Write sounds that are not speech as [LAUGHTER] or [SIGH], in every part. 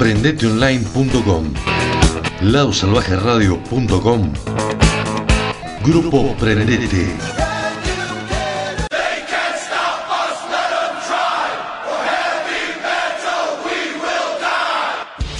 Prendeteonline.com. Ladosalvajeradio.com. Grupo Prendete.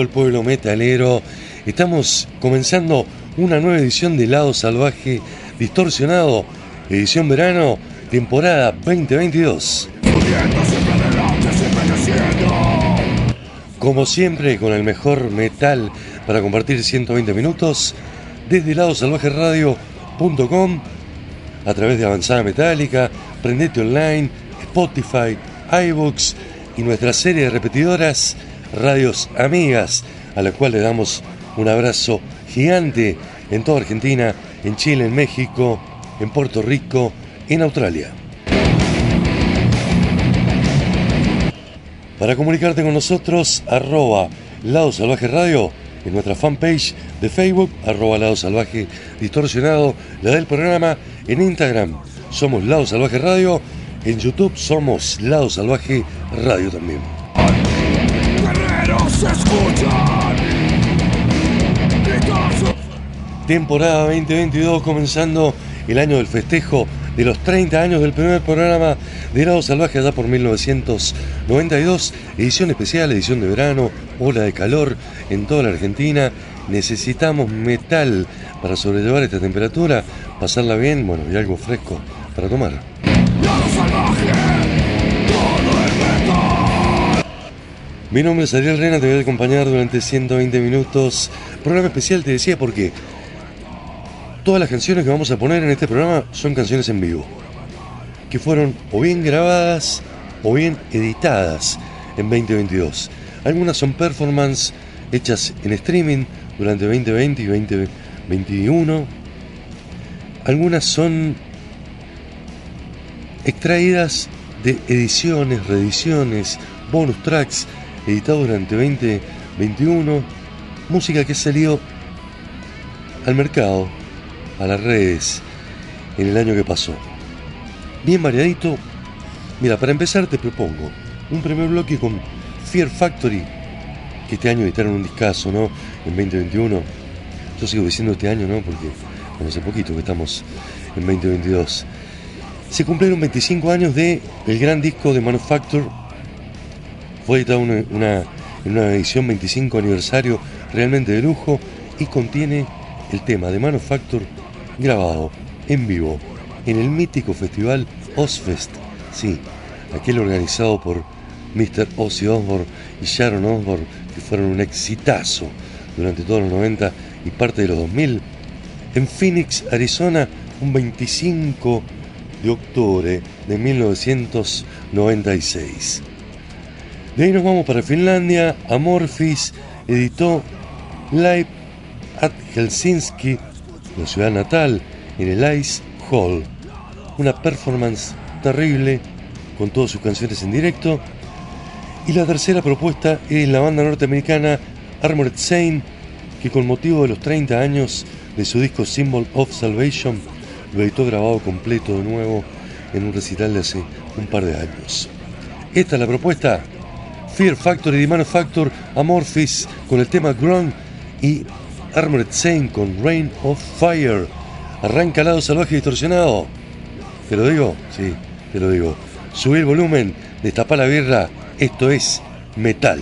el pueblo metalero. Estamos comenzando una nueva edición de Lado Salvaje Distorsionado, edición verano, temporada 2022. Pudiendo siempre adelante, siempre creciendo. Como siempre, con el mejor metal para compartir 120 minutos desde ladosalvajeradio.com a través de Avanzada Metálica, Prendete Online, Spotify, iBooks y nuestra serie de repetidoras Radios Amigas, a la cual le damos un abrazo gigante en toda Argentina, en Chile, en México, en Puerto Rico, en Australia. Para comunicarte con nosotros, arroba Lado Salvaje Radio, en nuestra fanpage de Facebook, arroba Lado Salvaje Distorsionado, la del programa, en Instagram somos Lado Salvaje Radio, en YouTube somos Lado Salvaje Radio también. Temporada 2022 comenzando el año del festejo de los 30 años del primer programa de Lado Salvaje allá por 1992, edición especial, edición de verano, ola de calor en toda la Argentina. Necesitamos metal para sobrellevar esta temperatura, pasarla bien, bueno, y algo fresco para tomar. Lado salvaje. Mi nombre es Ariel Rena, te voy a acompañar durante 120 minutos. Programa especial, te decía, porque todas las canciones que vamos a poner en este programa son canciones en vivo, que fueron o bien grabadas o bien editadas en 2022. Algunas son performance hechas en streaming durante 2020 y 2021. Algunas son extraídas de ediciones, reediciones, bonus tracks editados durante 2021, música que salió al mercado, a las redes, en el año que pasó. Bien variadito. Mira, para empezar te propongo un primer bloque con Fear Factory, que este año editaron un discazo, ¿no? En 2021. Yo sigo diciendo este año, ¿no? Porque bueno, hace poquito que estamos en 2022 se cumplieron 25 años de el gran disco de Manufacture. Fue editado una, una- en una edición 25 aniversario realmente de lujo y contiene el tema de Manufacture grabado en vivo en el mítico festival Ozfest. Sí, aquel organizado por Mr. Ozzy Osbourne y Sharon Osbourne, que fueron un exitazo durante todos los 90 y parte de los 2000 en Phoenix, Arizona, un 25 de octubre de 1996. De ahí nos vamos para Finlandia. Amorphis editó Live at Helsinki, la ciudad natal, en el Ice Hall. Una performance terrible con todas sus canciones en directo. Y la tercera propuesta es la banda norteamericana Armored Saint, que con motivo de los 30 años de su disco Symbol of Salvation lo editó grabado completo de nuevo en un recital de hace un par de años. Esta es la propuesta. Fear Factory de Manufacture, Amorphis con el tema Ground y Armored Saint con Rain of Fire. Arranca lado salvaje distorsionado. ¿Te lo digo? Sí, te lo digo. Subir el volumen, destapa la birra. Esto es metal.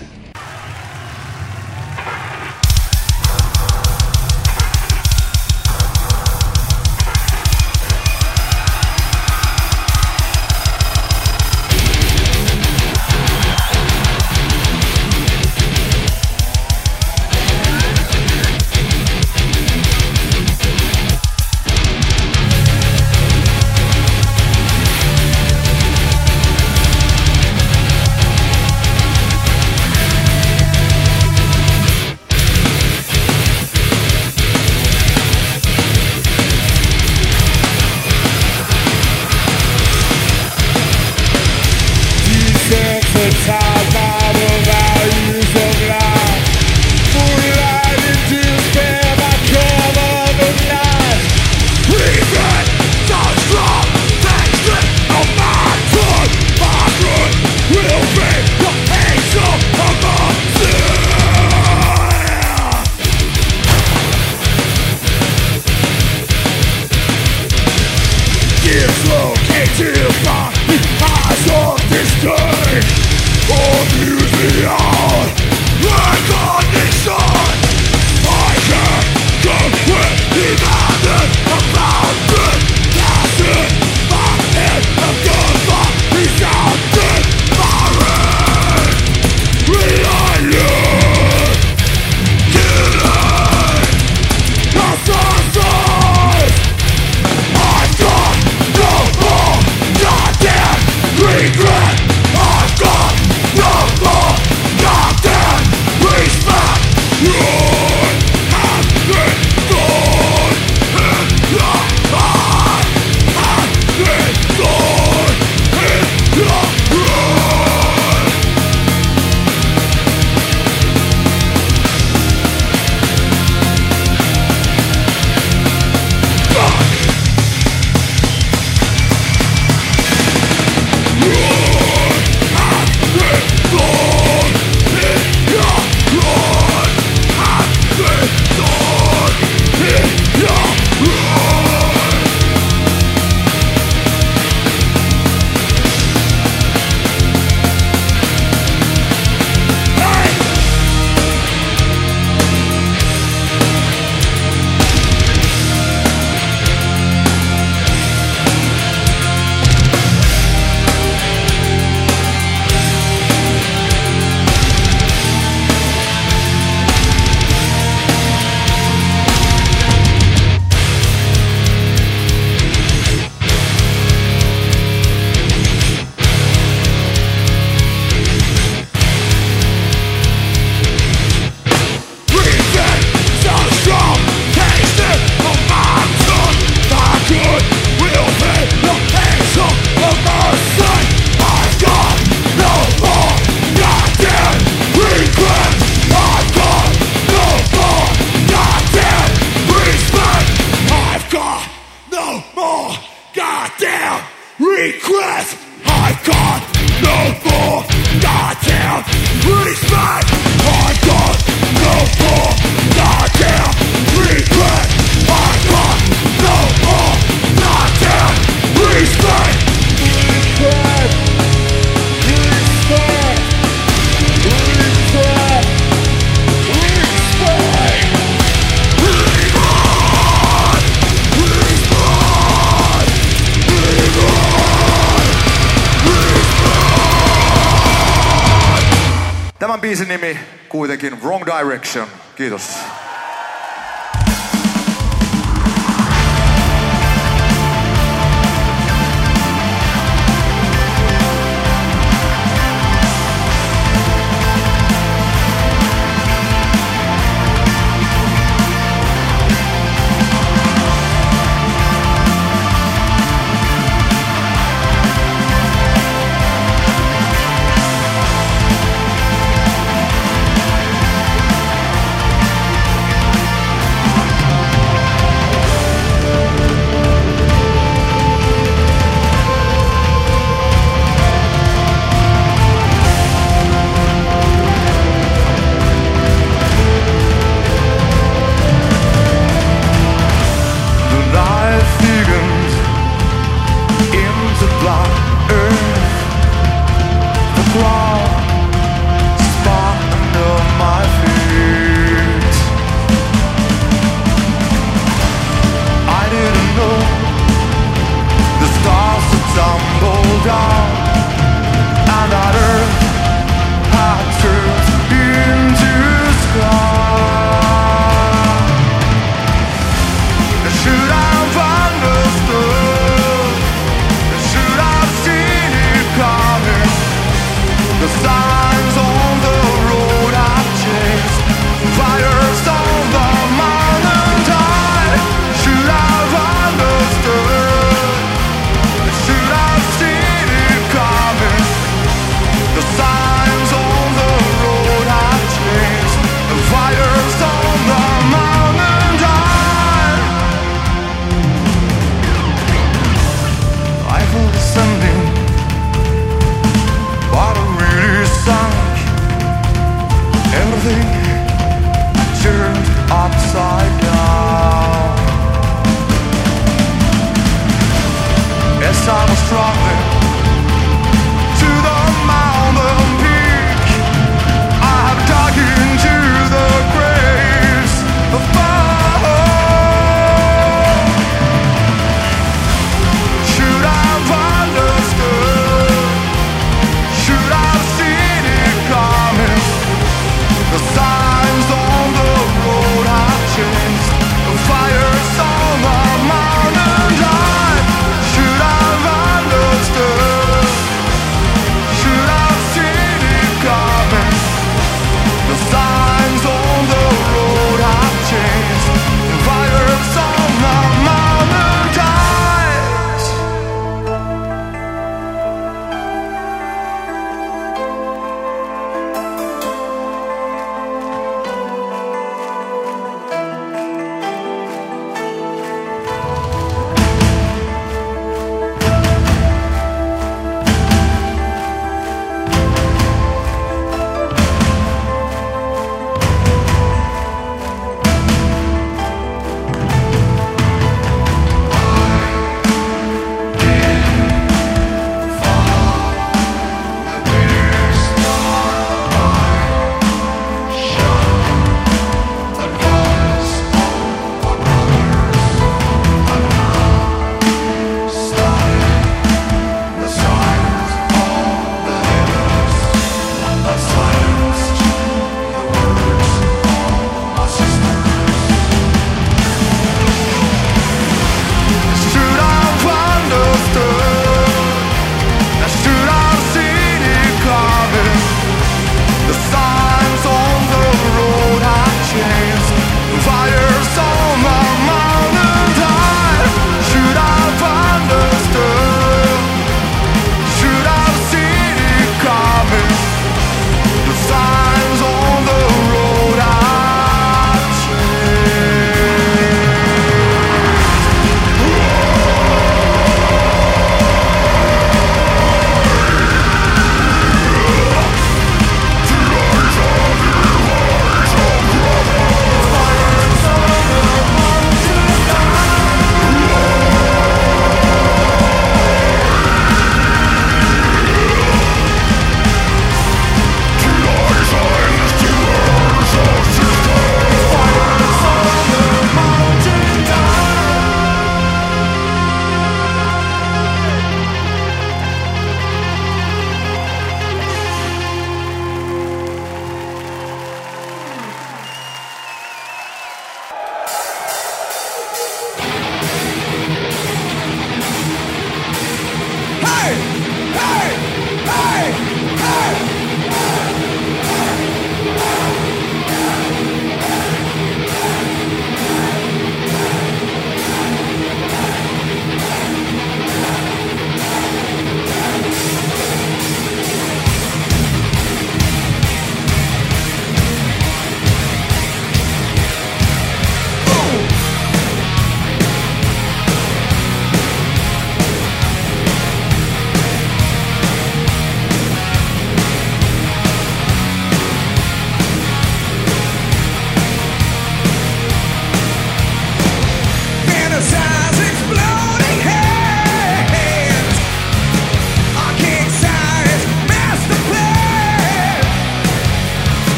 Kuitenkin Wrong Direction. Kiitos.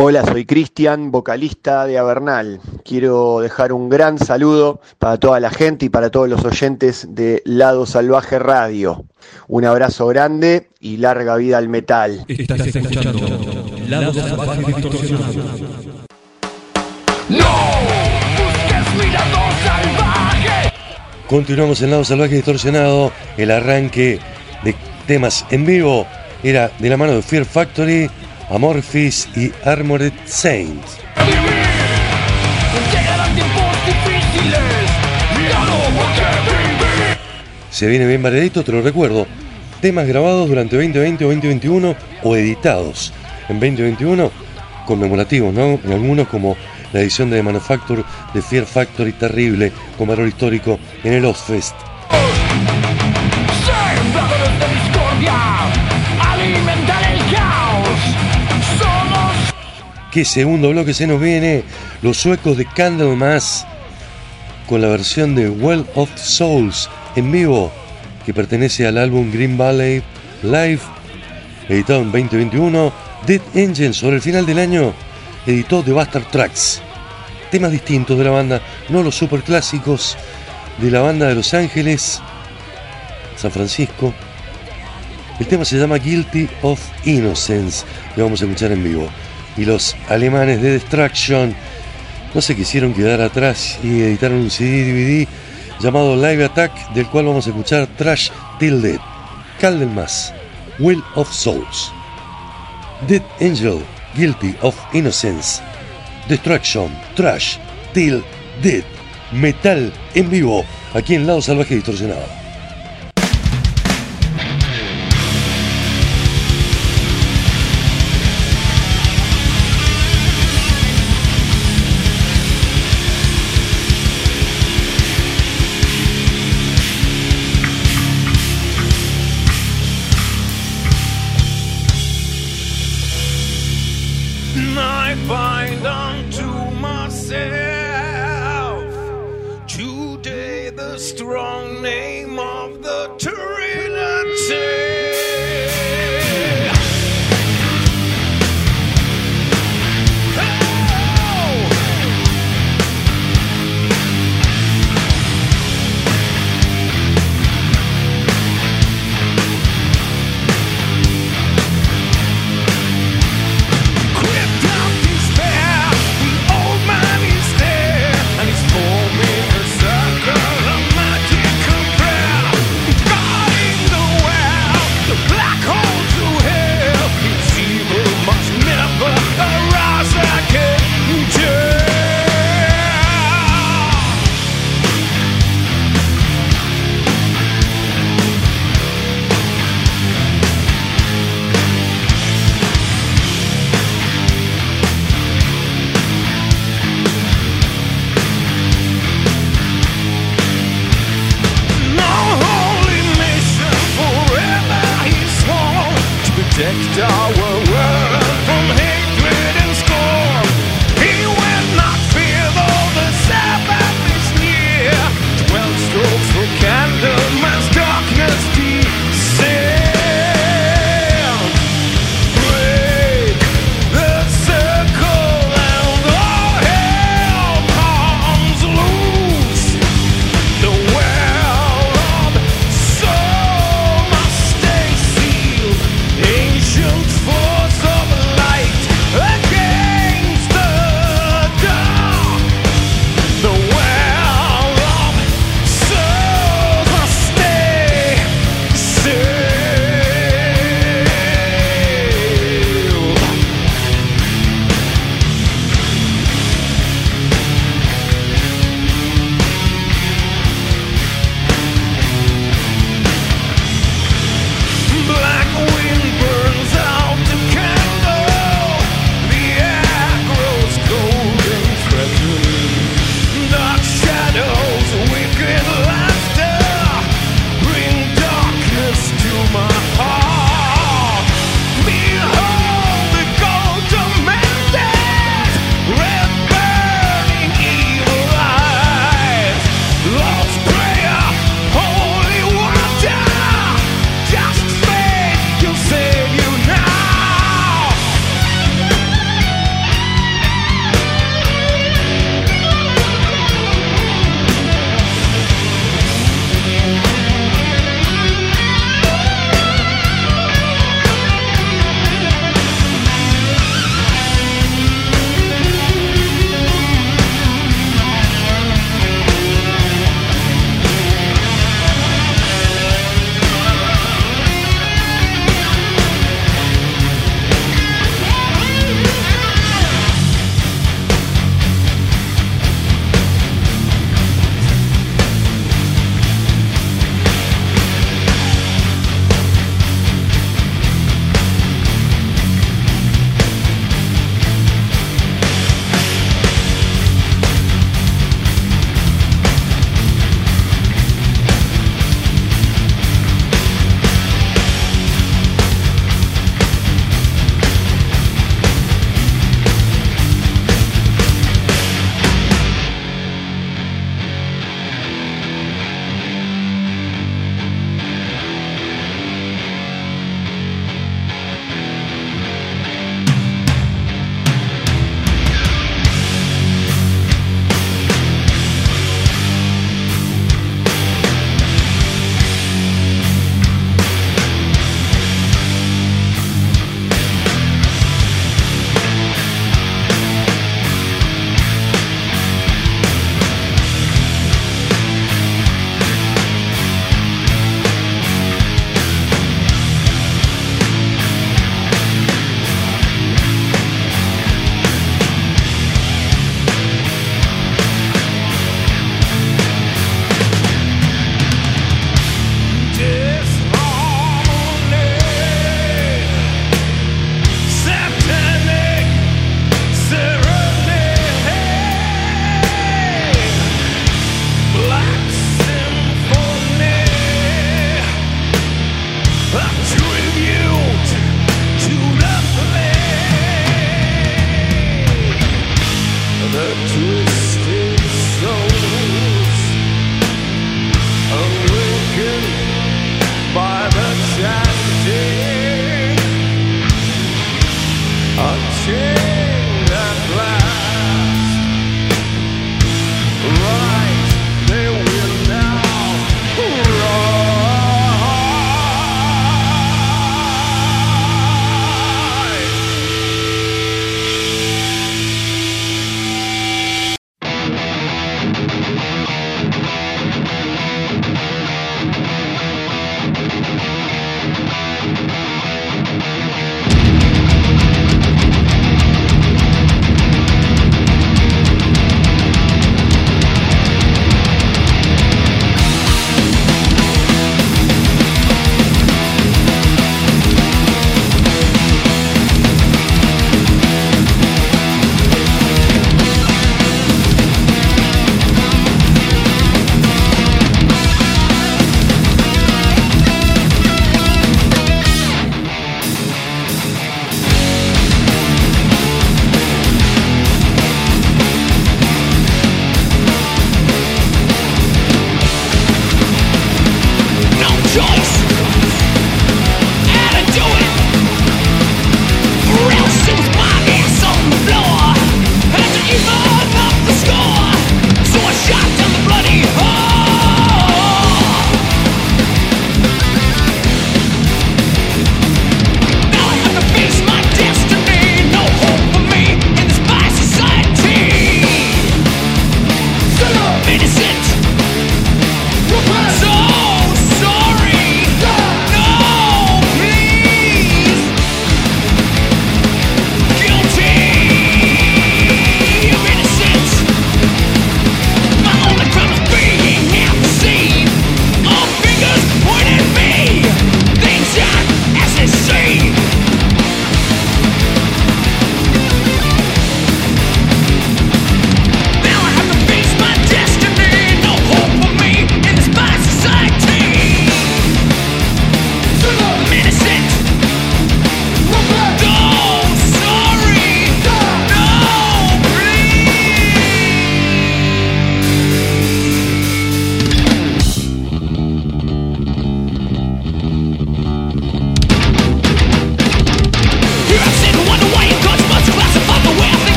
Hola, soy Cristian, vocalista de Avernal. Quiero dejar un gran saludo para toda la gente y para todos los oyentes de Lado Salvaje Radio. Un abrazo grande y larga vida al metal. Estás escuchando Lado Salvaje Distorsionado. ¡No! Continuamos en Lado Salvaje Distorsionado. El arranque de temas en vivo era de la mano de Fear Factory, Amorphis y Armored Saints. Se viene bien variadito, te lo recuerdo. Temas grabados durante 2020 o 2021 o editados en 2021, conmemorativos, ¿no? En algunos como la edición de Manufacture de Fear Factory terrible con valor histórico en el Ozfest. ¿Qué segundo bloque se nos viene? Los suecos de Candlemas con la versión de Well of Souls en vivo que pertenece al álbum Green Valley Live editado en 2021. Dead Angel sobre el final del año editó The Bastard Tracks. Temas distintos de la banda, no los super clásicos de la banda de Los Ángeles, San Francisco. El tema se llama Guilty of Innocence, que vamos a escuchar en vivo. Y los alemanes de Destruction no se quisieron quedar atrás y editaron un CD DVD llamado Live Attack, del cual vamos a escuchar Trash Till Dead, Candlemas, Will of Souls, Dead Angel, Guilty of Innocence, Destruction, Trash Till Dead, Metal en vivo, aquí en Lado Salvaje Distorsionado.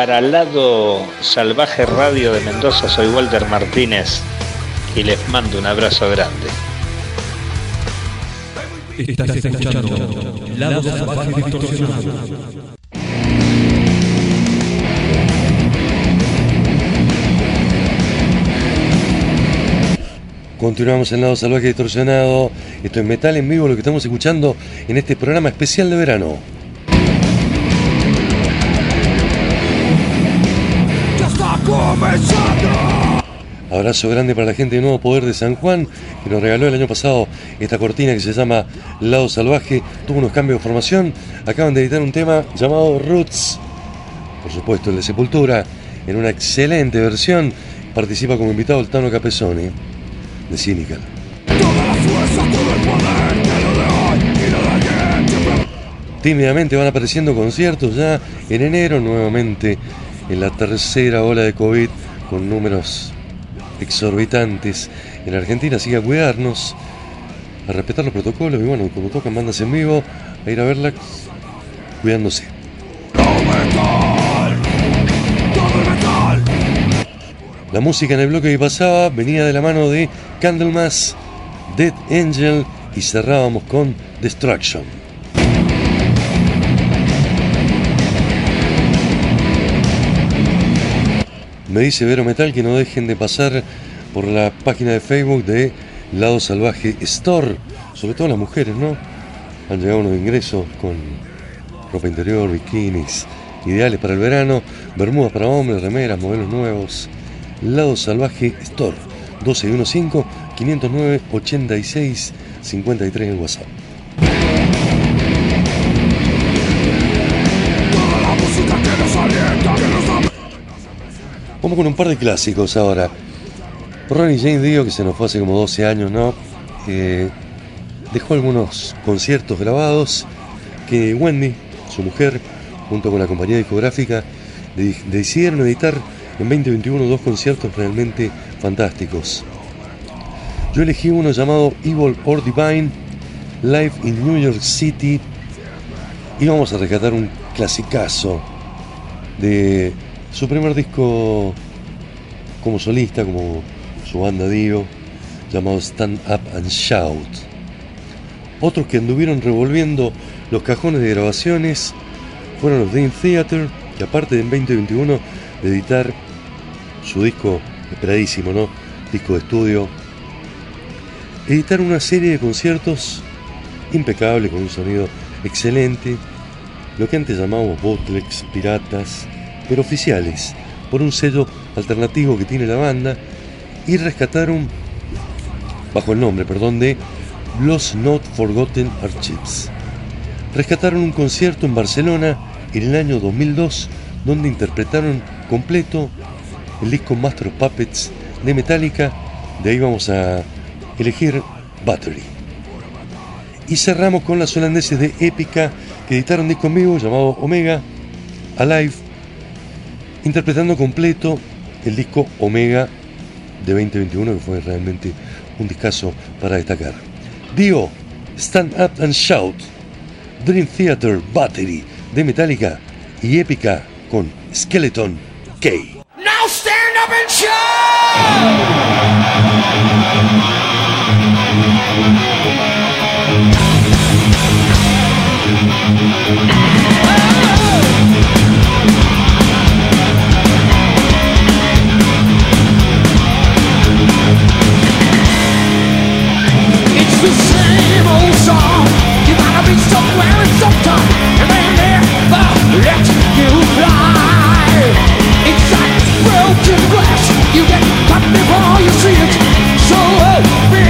Para Lado Salvaje Radio de Mendoza soy Walter Martínez y les mando un abrazo grande. Estás escuchando Lado Salvaje Distorsionado. Continuamos en Lado Salvaje Distorsionado. Esto es Metal en Vivo, lo que estamos escuchando en este programa especial de verano. Abrazo grande para la gente de Nuevo Poder de San Juan, que nos regaló el año pasado esta cortina que se llama Lado Salvaje. Tuvo unos cambios de formación. Acaban de editar un tema llamado Roots. Por supuesto, el de Sepultura, en una excelente versión. Participa como invitado el Tano Capesoni, de Cynical. Tímidamente van apareciendo conciertos ya en enero, nuevamente en la tercera ola de COVID, con números exorbitantes en Argentina. Así que a cuidarnos, a respetar los protocolos y bueno, como tocan bandas en vivo, a ir a verlas cuidándose. La música en el bloque que pasaba venía de la mano de Candlemas, Dead Angel y cerrábamos con Destruction. Me dice Vero Metal que no dejen de pasar por la página de Facebook de Lado Salvaje Store, sobre todo las mujeres, ¿no? Han llegado unos ingresos con ropa interior, bikinis, ideales para el verano, bermudas para hombres, remeras, modelos nuevos. Lado Salvaje Store, 1215 509 86 53 en WhatsApp. Vamos con un par de clásicos ahora. Ronnie James Dio, que se nos fue hace como 12 años, ¿no? Dejó algunos conciertos grabados que Wendy, su mujer, junto con la compañía discográfica, de- decidieron editar en 2021 dos conciertos realmente fantásticos. Yo elegí uno llamado Evil or Divine, Live in New York City, y vamos a rescatar un clasicazo de su primer disco como solista, como su banda Dio, llamado Stand Up and Shout. Otros que anduvieron revolviendo los cajones de grabaciones fueron los Dream Theater, que aparte de en 2021 de editar su disco esperadísimo, ¿no? Disco de estudio, editaron una serie de conciertos impecable, con un sonido excelente, lo que antes llamábamos bootlegs, piratas, pero oficiales, por un sello alternativo que tiene la banda, y rescataron, bajo el nombre, perdón, de Los Not Forgotten Archives. Rescataron un concierto en Barcelona en el año 2002, donde interpretaron completo el disco Master of Puppets de Metallica. De ahí vamos a elegir Battery. Y cerramos con las holandeses de Épica, que editaron un disco en llamado Omega Alive, interpretando completo el disco Omega de 2021, que fue realmente un discazo para destacar. Dio, Stand Up and Shout, Dream Theater Battery de Metallica y Épica con Skeleton K. Now stand up and shout! let you fly Inside broken glass. You get cut before you see it. So uh,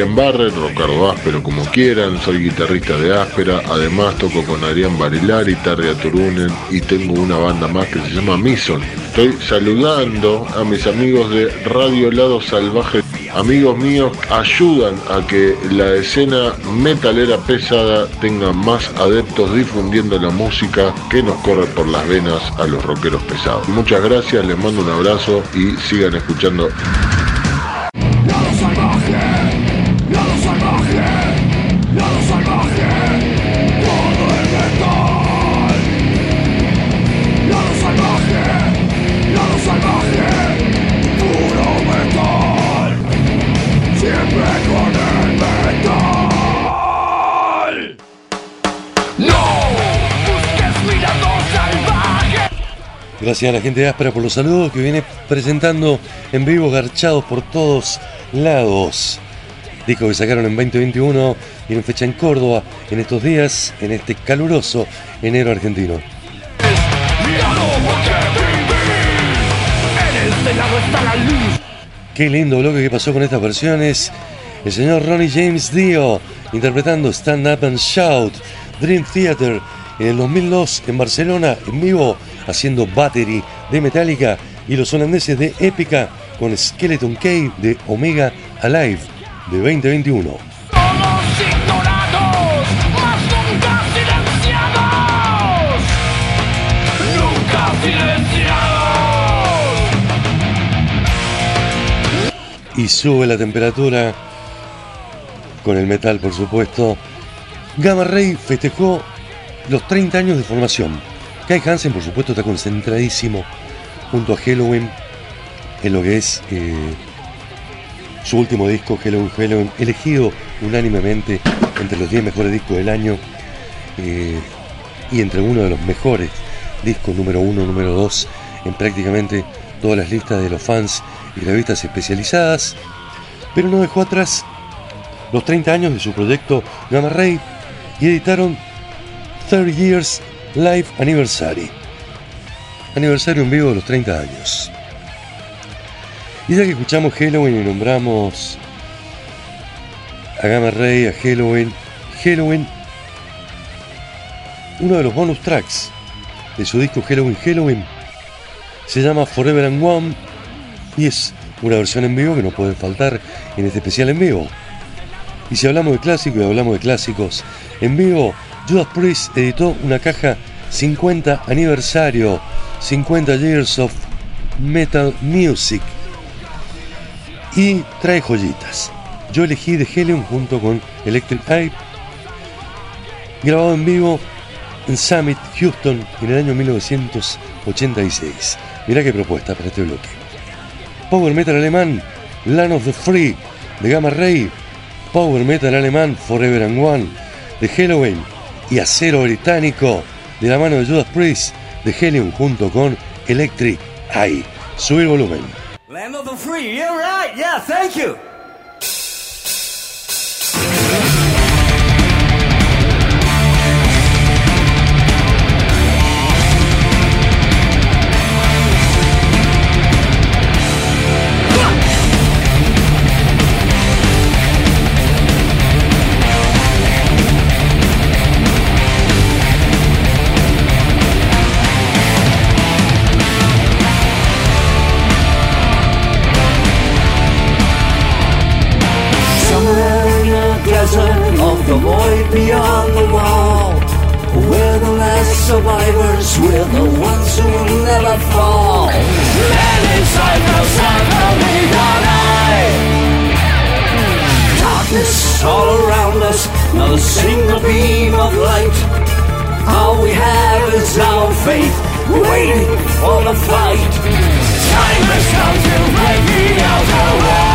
Julián Barrer, Rocardo Áspero como quieran, soy guitarrista de Áspera, además toco con Arián Barilari, Tarria Turunen y tengo una banda más que se llama Mison. Estoy saludando a mis amigos de Radio Lado Salvaje. Amigos míos, ayudan a que la escena metalera pesada tenga más adeptos difundiendo la música que nos corre por las venas a los rockeros pesados. Muchas gracias, les mando un abrazo y sigan escuchando Gracias a la gente de Áspera por los saludos que viene presentando en vivo, garchados por todos lados. Disco que sacaron en 2021, tienen fecha en Córdoba en estos días, en este caluroso enero argentino. En. Qué lindo bloque que pasó con estas versiones. El señor Ronnie James Dio interpretando Stand Up and Shout, Dream Theater en el 2002 en Barcelona en vivo haciendo Battery de Metallica y los holandeses de Epica con Skeleton Cave de Omega Alive de 2021. Todos ignorados, mas nunca silenciados. Nunca silenciados. y sube la temperatura con el metal, por supuesto. Gamma Ray festejó los 30 años de formación. Kai Hansen, por supuesto, está concentradísimo junto a Halloween en lo que es eh, su último disco, Halloween Halloween, elegido unánimemente entre los 10 mejores discos del año eh, y entre uno de los mejores discos número 1, número 2 en prácticamente todas las listas de los fans y revistas especializadas, pero no dejó atrás los 30 años de su proyecto Gamma Ray y editaron 30 Years Live Anniversary. Aniversario en vivo de los 30 años. Y ya que escuchamos Halloween y nombramos a Gamma Ray, a Halloween, Halloween, uno de los bonus tracks de su disco Halloween Halloween se llama Forever and One y es una versión en vivo que no puede faltar en este especial en vivo. Y si hablamos de clásicos y hablamos de clásicos en vivo, Judas Priest editó una caja 50 aniversario, 50 Years of Metal Music y trae joyitas. Yo elegí The Helium junto con Electric Eye, grabado en vivo en Summit, Houston, en el año 1986. Mirá qué propuesta para este bloque. Power Metal alemán, Land of the Free, de Gamma Ray, Power Metal alemán, Forever and One, de Halloween, y Acero Británico de la mano de Judas Priest de Helium junto con Electric Eye. Subir volumen. Land of the free, you're right, yeah, thank you. survivors, we're the ones who will never fall. Men inside knows ever we got Darkness all around us, not a single beam of light. All we have is our faith, waiting for the fight. Time has come to break the outer wall.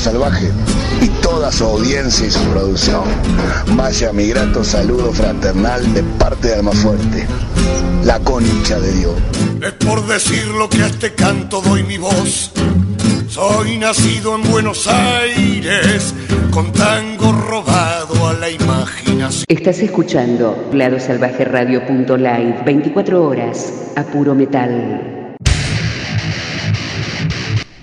Salvaje y toda su audiencia y su producción. Vaya mi grato saludo fraternal de parte de Almafuerte. La concha de Dios. Es por decir lo que a este canto doy mi voz. Soy nacido en Buenos Aires con tango robado a la imaginación. Estás escuchando ladosalvajeradio.live 24 horas a puro metal.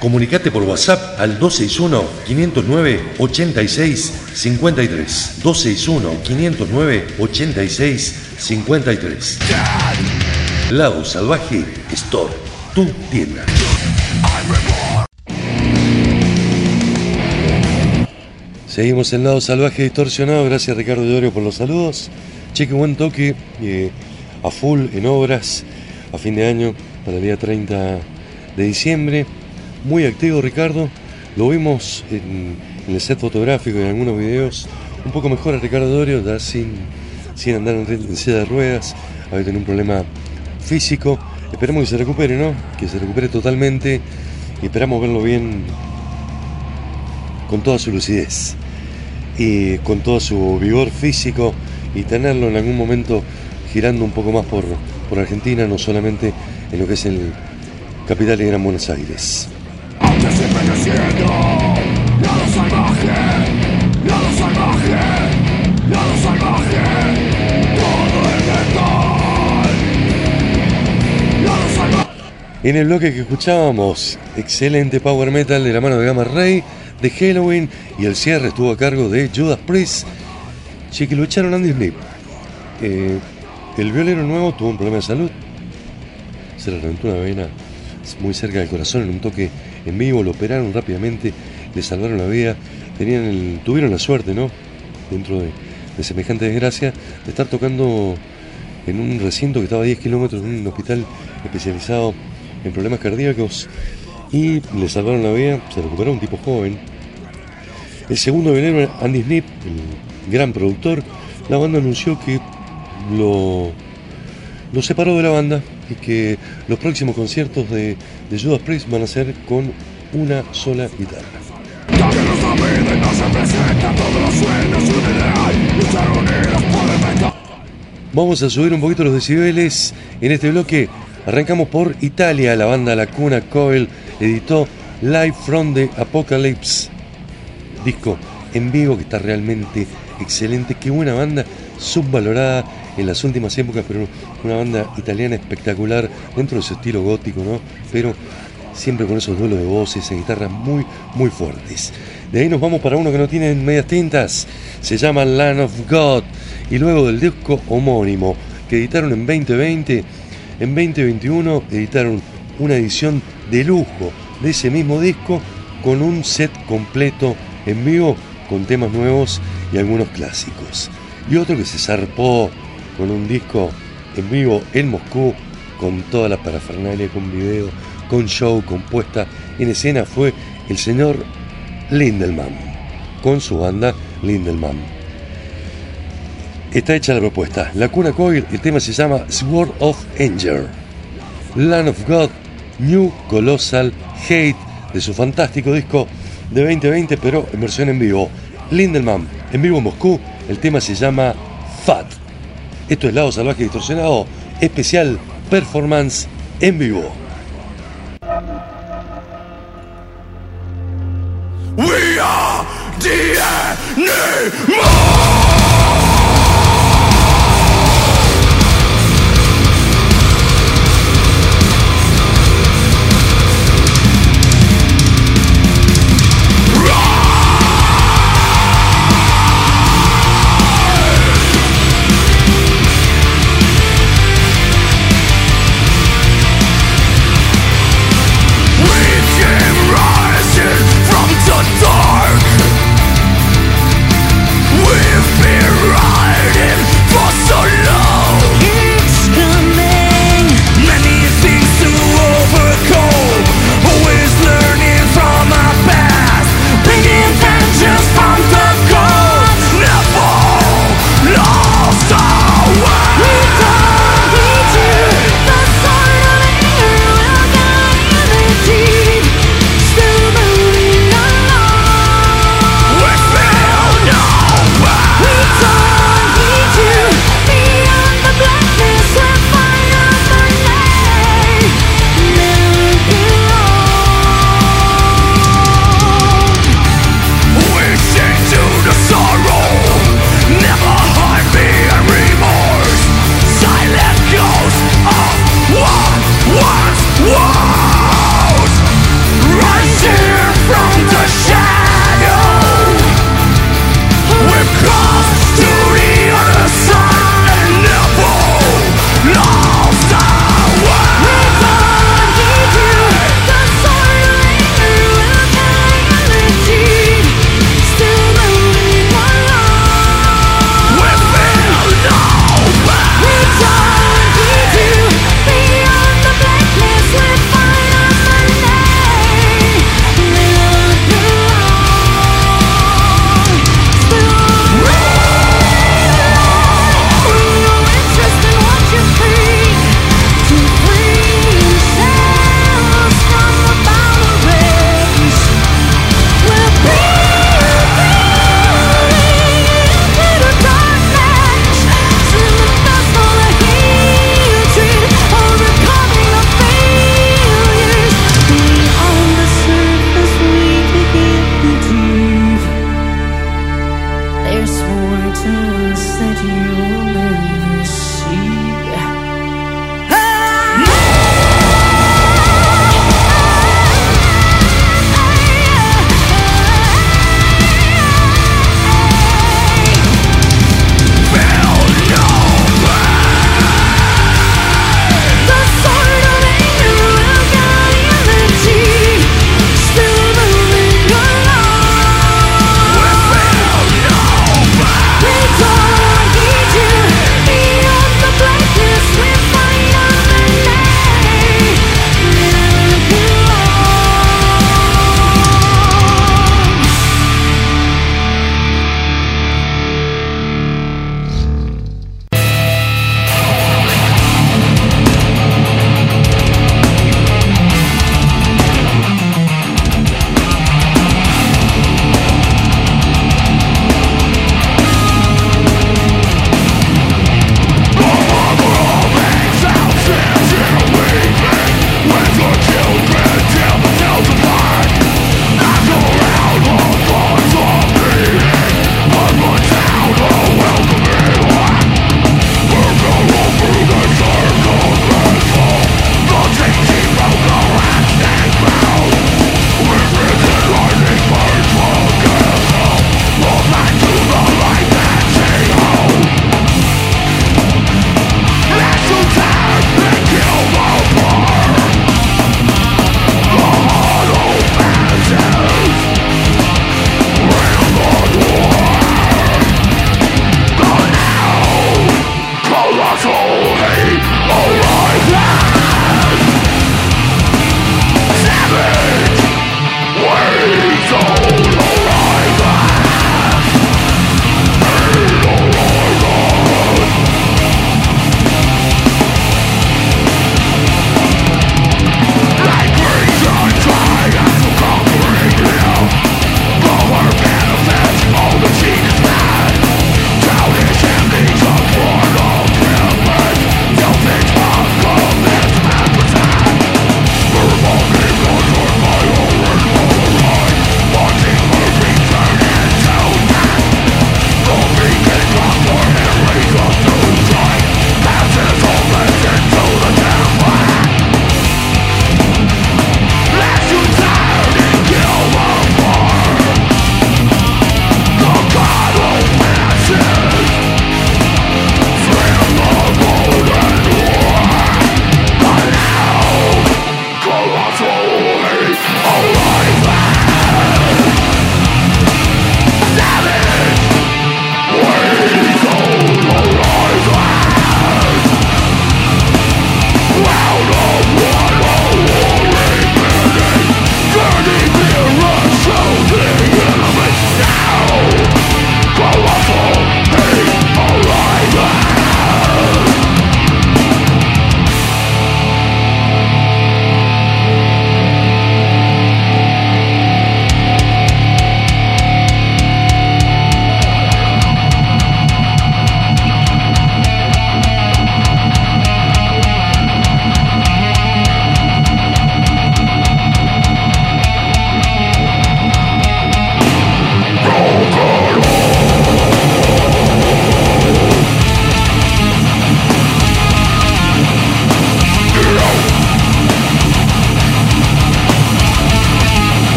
Comunicate por WhatsApp al 261-509-8653. 261-509-8653. Lado Salvaje Store, tu tienda. Seguimos en Lado Salvaje Distorsionado. Gracias Ricardo Llorio por los saludos. Che, qué buen toque. eh, a full en obras a fin de año para el día 30 de diciembre. Muy activo Ricardo. Lo vimos en, el set fotográfico y en algunos videos. Un poco mejor a Ricardo Dorio, ya sin, sin andar en, en silla de ruedas. Había tenido un problema físico. Esperemos que se recupere, ¿no? Que se recupere totalmente. Y esperamos verlo bien con toda su lucidez y con todo su vigor físico y tenerlo en algún momento girando un poco más por, por Argentina, no solamente en lo que es el capital y Gran Buenos Aires. En el bloque que escuchábamos, excelente power metal de la mano de Gamma Ray, de Halloween y el cierre estuvo a cargo de Judas Priest. Che, que lo echaron Andy Smith. Eh, el violero nuevo tuvo un problema de salud. Se le reventó una vena muy cerca del corazón en un toque en vivo, lo operaron rápidamente, le salvaron la vida. Tenían tuvieron la suerte, ¿no? Dentro de, de semejante desgracia, de estar tocando en un recinto que estaba a 10 kilómetros de un hospital especializado en problemas cardíacos y le salvaron la vida, se recuperó un tipo joven. El segundo veneno, Andy Snip, el gran productor, la banda anunció que lo separó de la banda y que los próximos conciertos de, de Judas Priest van a ser con una sola guitarra. Vamos a subir un poquito los decibeles en este bloque. Arrancamos por Italia. La banda La Cuna Coil editó Live from the Apocalypse. Disco en vivo que está realmente excelente. Qué buena banda, subvalorada en las últimas épocas, pero una banda italiana espectacular dentro de su estilo gótico, ¿no? Pero siempre con esos duelos de voces y guitarras muy, muy fuertes. De ahí nos vamos para uno que no tiene medias tintas. Se llama Land of God. Y luego del disco homónimo que editaron en 2020, en 2021 editaron una edición de lujo de ese mismo disco con un set completo en vivo con temas nuevos y algunos clásicos. Y otro que se zarpó con un disco en vivo en Moscú con toda la parafernalia, con video, con show, con puesta en escena fue el señor Lindelman con su banda Lindelman. Está hecha la propuesta. La Cuna Coil, el tema se llama Sword of Anger. Land of God, New Colossal Hate, de su fantástico disco de 2020, pero en versión en vivo. Lindelman, en vivo en Moscú, el tema se llama Fat. Esto es Lado Salvaje Distorsionado, especial performance en vivo. We are DNA.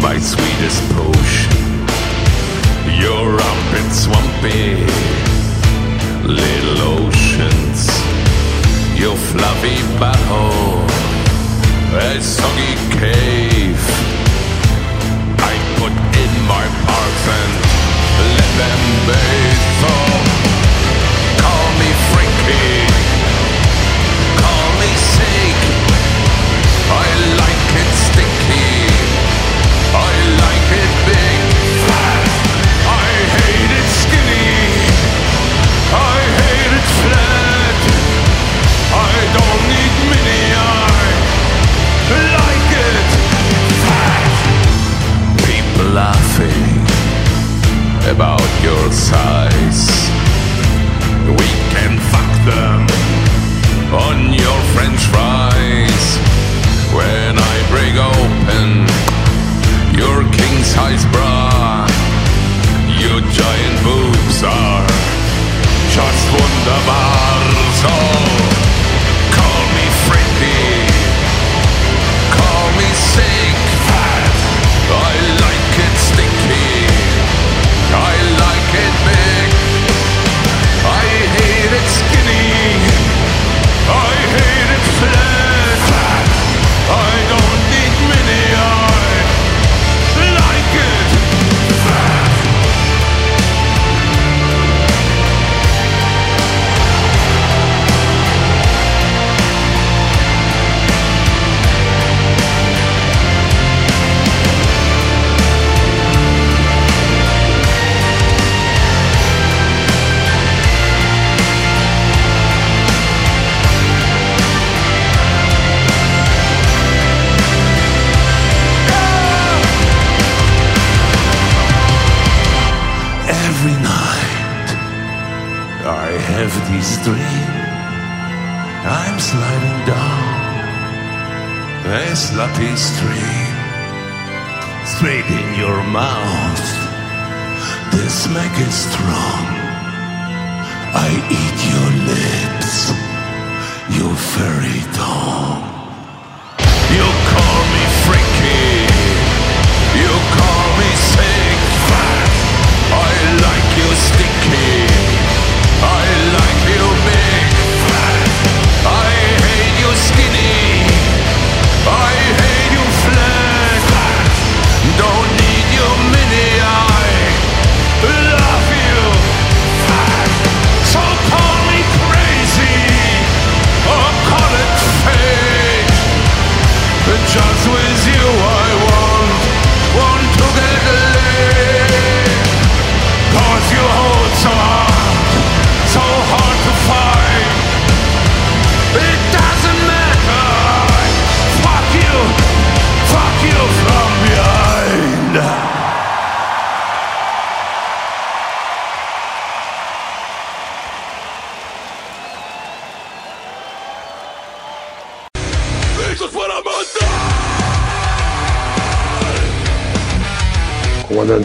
My sweetest potion. Your armpit swampy little oceans. Your fluffy butthole, a soggy cave. I put in my and let them bathe. About your size. We can fuck them on your french fries. When I break open your king size bra, your giant boobs are just wunderbar. So oh. Stream, straight in your mouth. The smack is strong. I eat your lips, your furry tongue.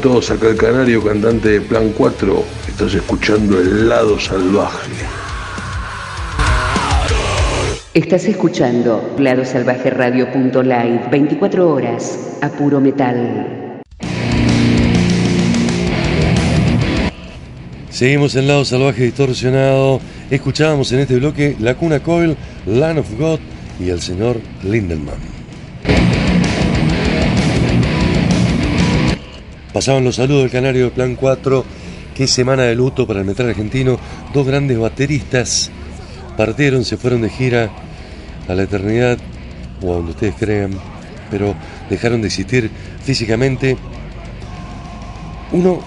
Todos? Acá el Canario, cantante de Plan 4. Estás escuchando El Lado Salvaje. Estás escuchando ladosalvajeradio.live 24 horas a puro metal. Seguimos en lado salvaje distorsionado. Escuchábamos en este bloque La Cuna Coil, Land of God y el señor Lindelman. Pasaban los saludos del Canario de Plan 4. Qué semana de luto para el metal argentino. Dos grandes bateristas partieron, se fueron de gira a la eternidad, o a donde ustedes crean, pero dejaron de existir físicamente. Uno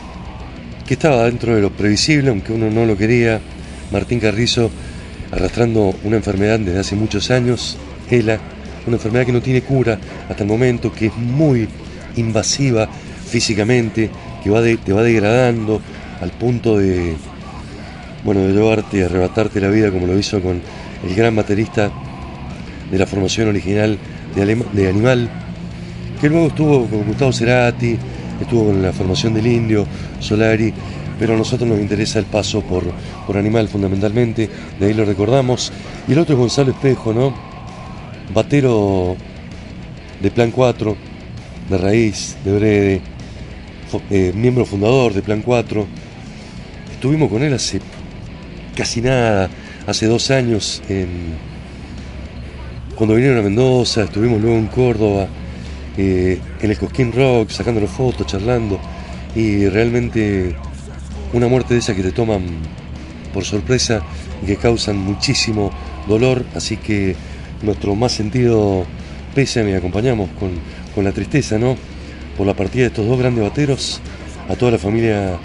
que estaba dentro de lo previsible, aunque uno no lo quería, Martín Carrizo, arrastrando una enfermedad desde hace muchos años, ELA, una enfermedad que no tiene cura hasta el momento, que es muy invasiva físicamente, que te va degradando al punto de, bueno, de llevarte, arrebatarte la vida como lo hizo con el gran baterista de la formación original de, Animal, que luego estuvo con Gustavo Cerati, estuvo con la formación del Indio, Solari, pero a nosotros nos interesa el paso por, por Animal fundamentalmente, de ahí lo recordamos. Y el otro es Gonzalo Espejo, ¿no? Batero de Plan 4, de raíz, de Brede, eh, miembro fundador de Plan 4. Estuvimos con él hace casi nada, hace dos años, cuando vinieron a Mendoza, estuvimos luego en Córdoba, eh, en el Cosquín Rock, sacándonos fotos, charlando, y realmente una muerte de esa que te toman por sorpresa y que causan muchísimo dolor, así que nuestro más sentido pésame acompañamos con, con la tristeza, ¿no? Por la partida de estos dos grandes bateros, a toda la familia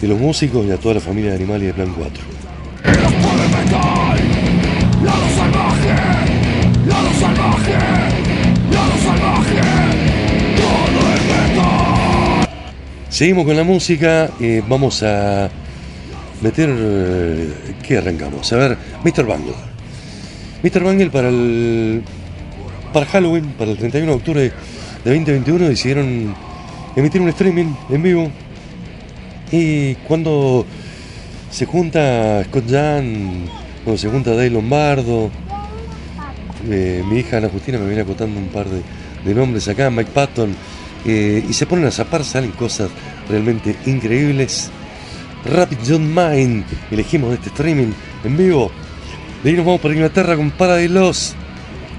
de los músicos y a toda la familia de Animal y de Plan 4. Lado salvaje, lado salvaje, lado salvaje, todo el metal. Seguimos con la música, eh, vamos a meter... eh, ¿Qué arrancamos? A ver, Mr. Bangle. Mr. Bangle para el... Para Halloween, para el 31 de octubre de 2021 decidieron emitir un streaming en vivo. Y cuando se junta Scott Jan, cuando se junta Dave Lombardo, eh, mi hija Ana Justina me viene acotando un par de, nombres acá, Mike Patton, eh, y se ponen a zapar, salen cosas realmente increíbles. Rapid John Mine, elegimos este streaming en vivo. De ahí nos vamos para Inglaterra con Paradise Lost.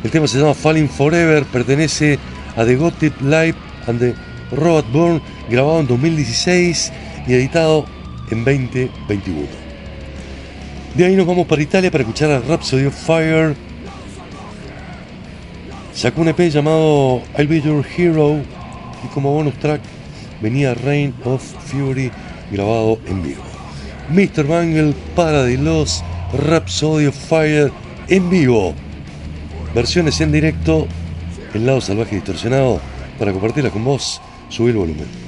El tema se llama Falling Forever, pertenece a The Gothic Live and the Robot Burn, grabado en 2016 y editado en 2021. De ahí nos vamos para Italia para escuchar a Rhapsody of Fire. Sacó un EP llamado I'll Be Your Hero y como bonus track venía Reign of Fury grabado en vivo. Mr. Bangle, Paradise Lost, Rhapsody of Fire en vivo. Versiones en directo, el lado salvaje distorsionado, para compartirla con vos, subir el volumen.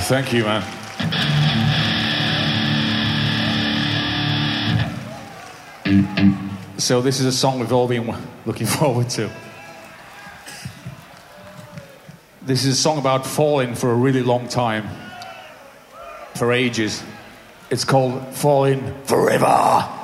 Thank you, man. So, this is a song we've all been looking [LAUGHS] forward to. This is a song about falling for a really long time, for ages. It's called Falling Forever.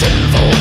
sinful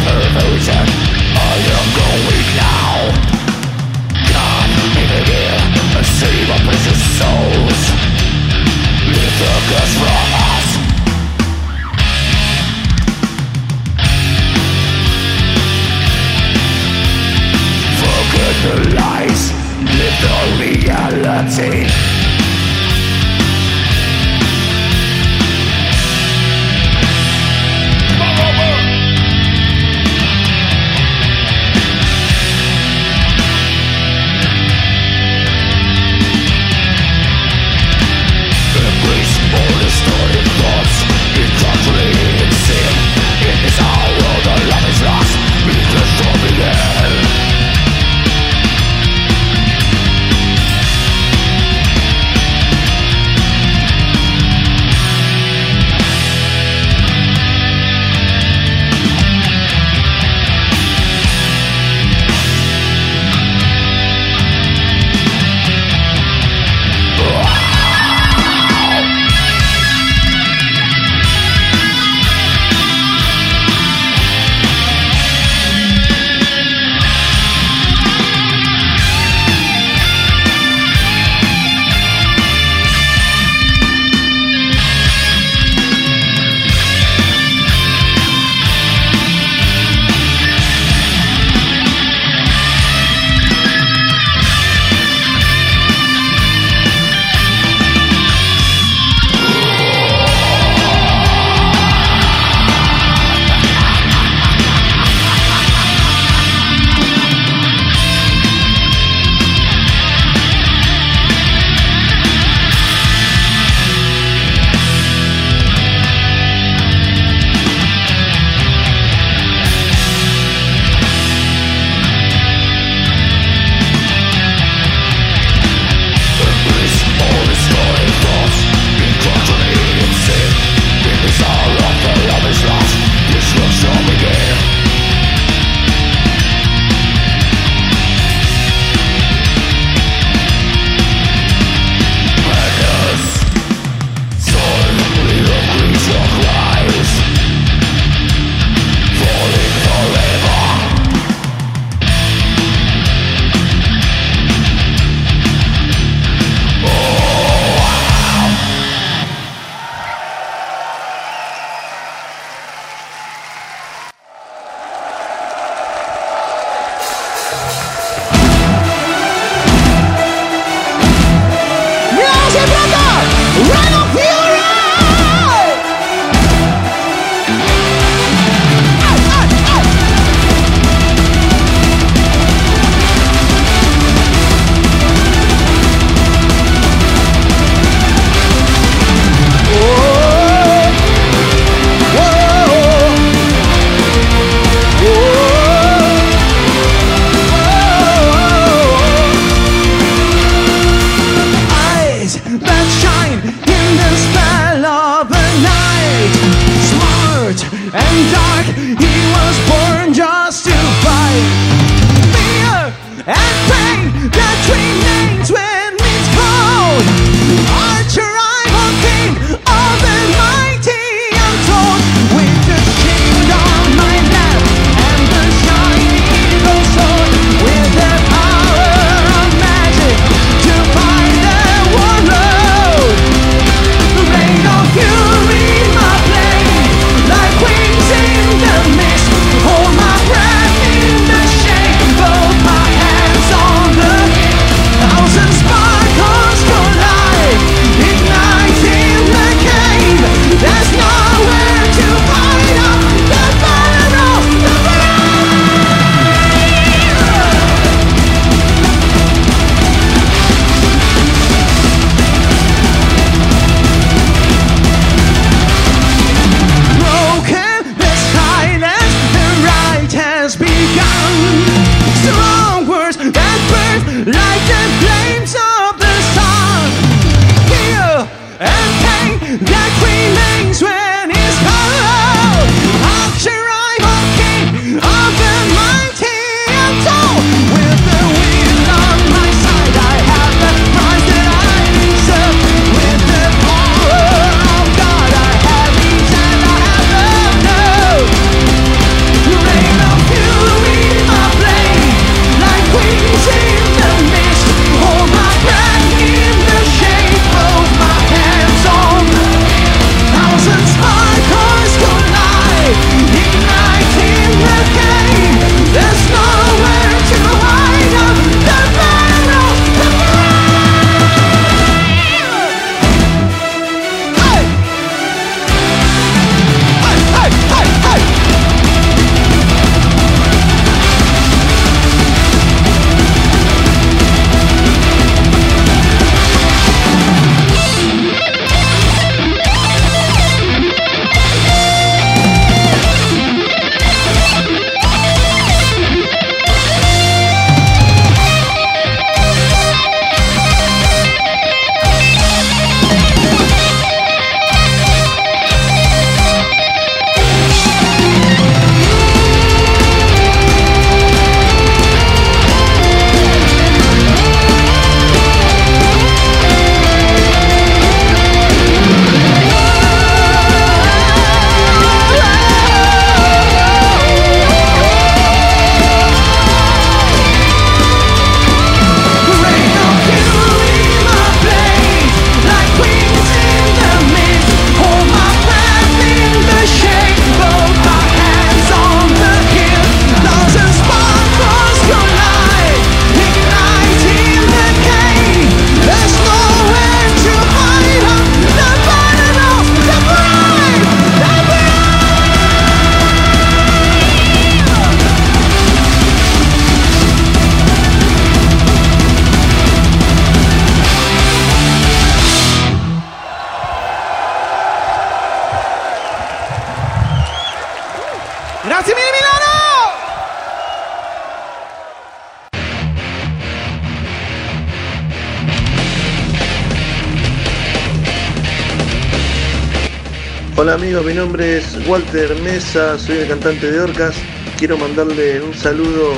Walter Mesa, soy el cantante de Orcas. Quiero mandarle un saludo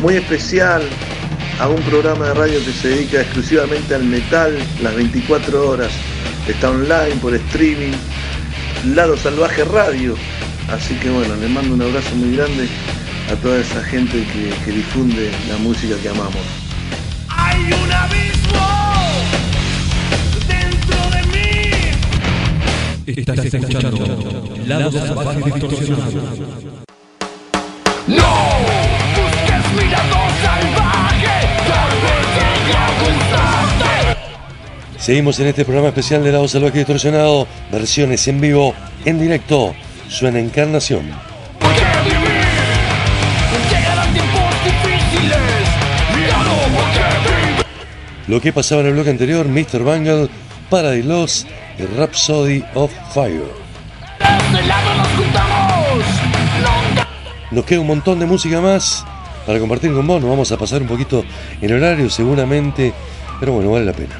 muy especial a un programa de radio que se dedica exclusivamente al metal las 24 horas. Está online por streaming, Lado Salvaje Radio. Así que bueno, les mando un abrazo muy grande a toda esa gente que, difunde la música que amamos. Hay un abismo Estás escuchando Lado Salvaje Distorsionado. No busques mi lado salvaje, tal vez llegue a gustarte. Seguimos en este programa especial de Lado Salvaje Distorsionado, versiones en vivo, en directo, suena Encarnación. Lo que pasaba en el bloque anterior, Mr. Bangle, Paradise Lost y Rhapsody of Fire. Nos queda un montón de música más para compartir con vos. Nos vamos a pasar un poquito en horario seguramente, pero bueno, vale la pena.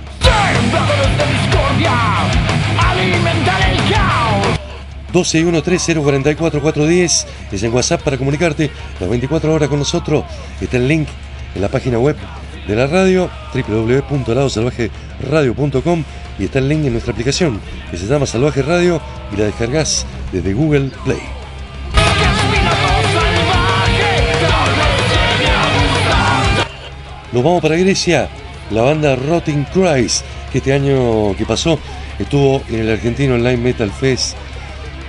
el caos. 1213044410 es en WhatsApp para comunicarte las 24 horas con nosotros. Está el link en la página web de la radio www.ladosalvajeradio.com y está el link en nuestra aplicación que se llama Salvaje Radio y la descargas desde Google Play. Nos vamos para Grecia, la banda Rotting Christ, que este año que pasó estuvo en el Argentino Online Metal Fest,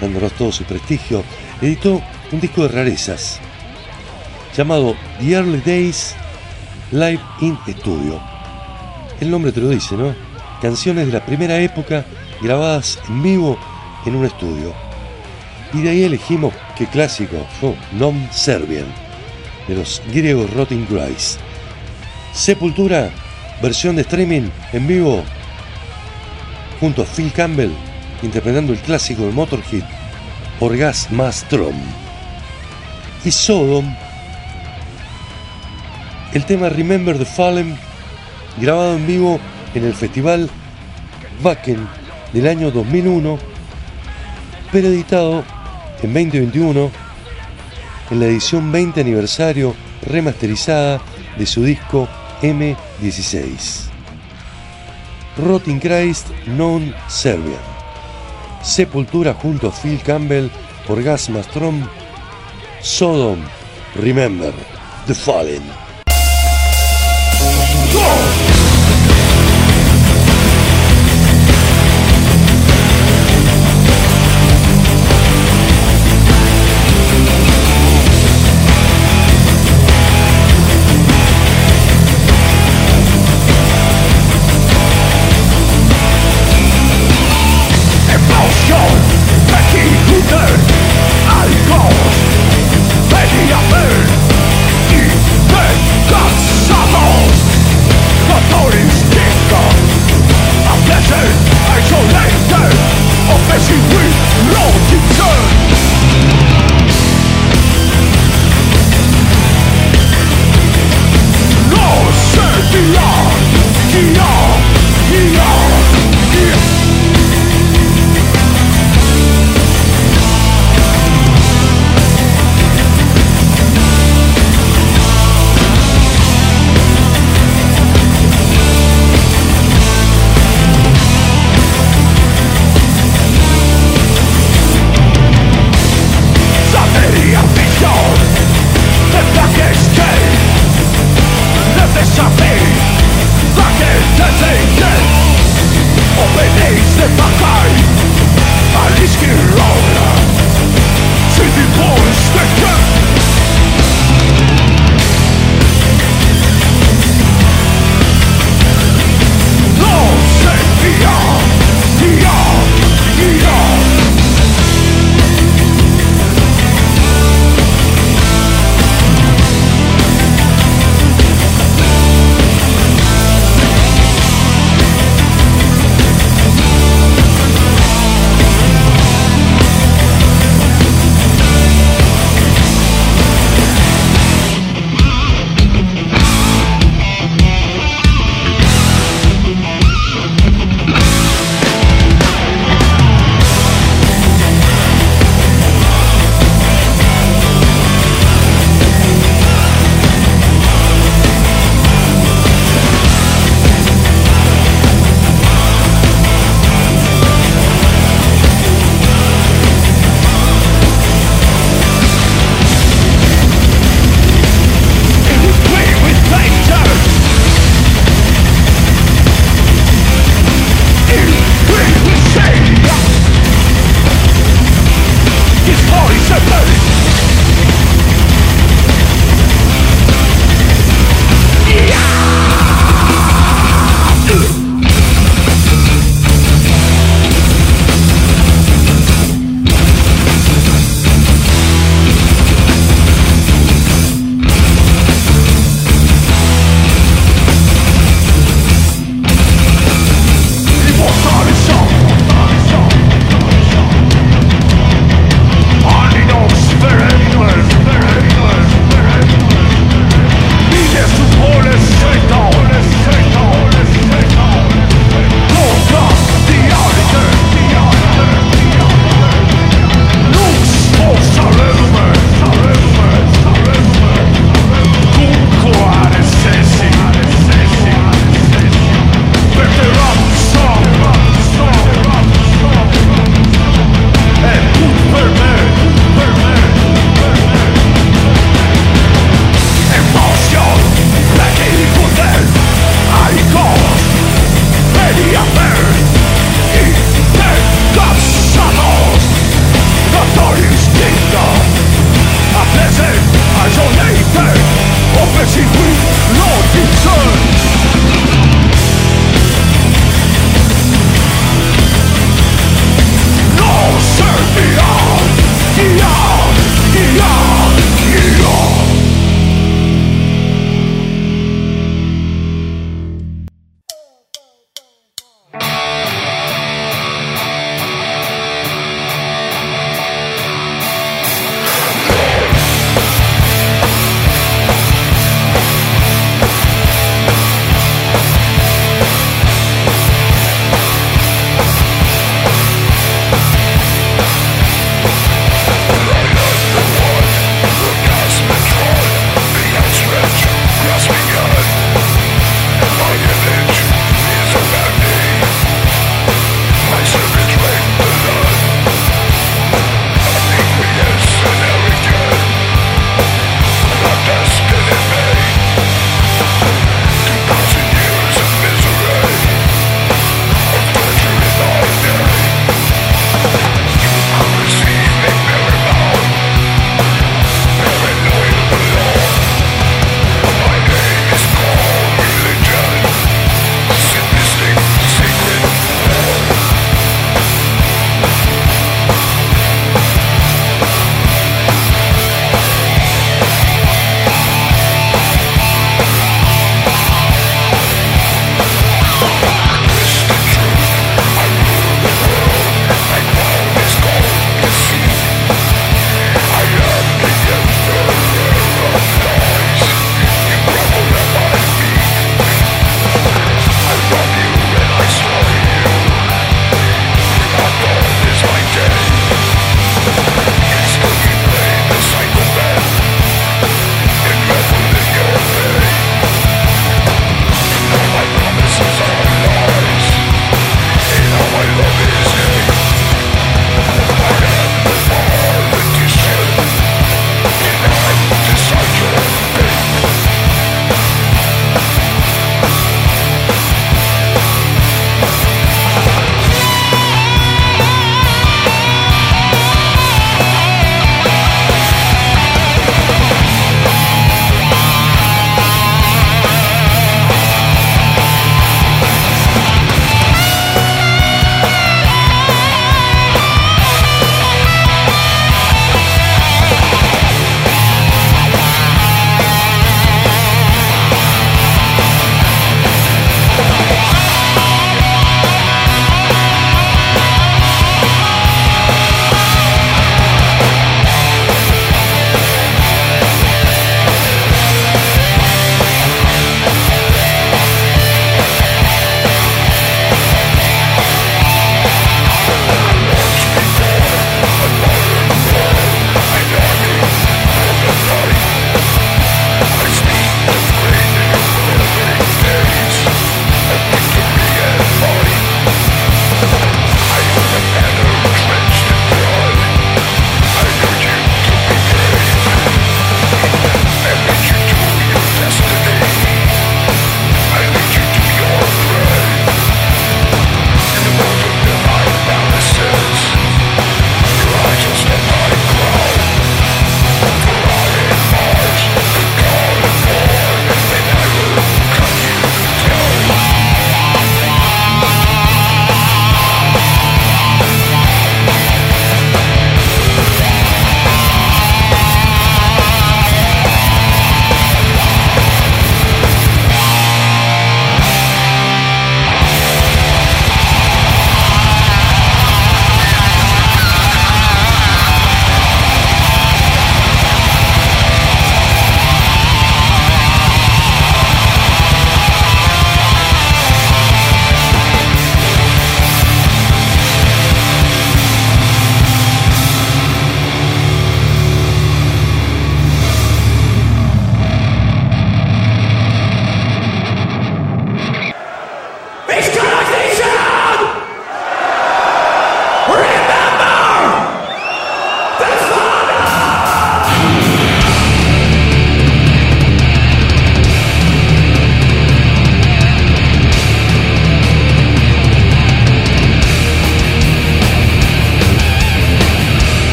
dándonos todo su prestigio, editó un disco de rarezas llamado The Early Days Live in Studio. El nombre te lo dice, ¿no? Canciones de la primera época grabadas en vivo en un estudio. Y de ahí elegimos qué clásico, oh, Non Serbian, de los griegos Rotting Christ. Sepultura, versión de streaming en vivo, junto a Phil Campbell, interpretando el clásico de Motorhead, Orgasmastrom. Y Sodom, el tema Remember the Fallen, grabado en vivo en el festival Wacken del año 2001, pero editado en 2021 en la edición 20 aniversario remasterizada de su disco M16. Rotting Christ Non Serbian. Sepultura junto a Phil Campbell, Orgasmastrom, Sodom, Remember the Fallen. go!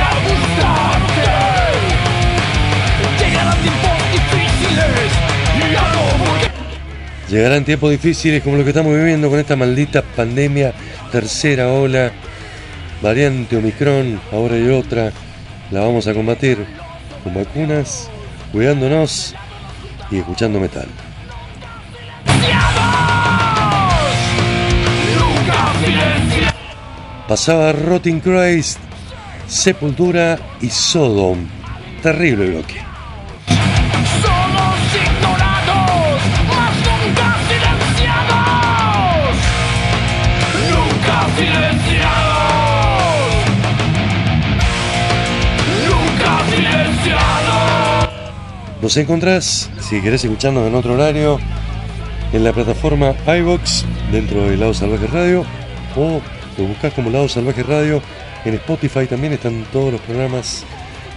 A gustarte Llegarán tiempos difíciles Y algo porque Llegarán tiempos difíciles como los que estamos viviendo con esta maldita pandemia, tercera ola, variante Omicron, ahora hay otra. La vamos a combatir con vacunas, cuidándonos y escuchando metal. Pasaba Rotting Christ, Sepultura y Sodom. Terrible bloque. Nos encontrás, si querés escucharnos en otro horario, en la plataforma iVox dentro de Lado Salvaje Radio o lo buscas como Lado Salvaje Radio. En Spotify también están todos los programas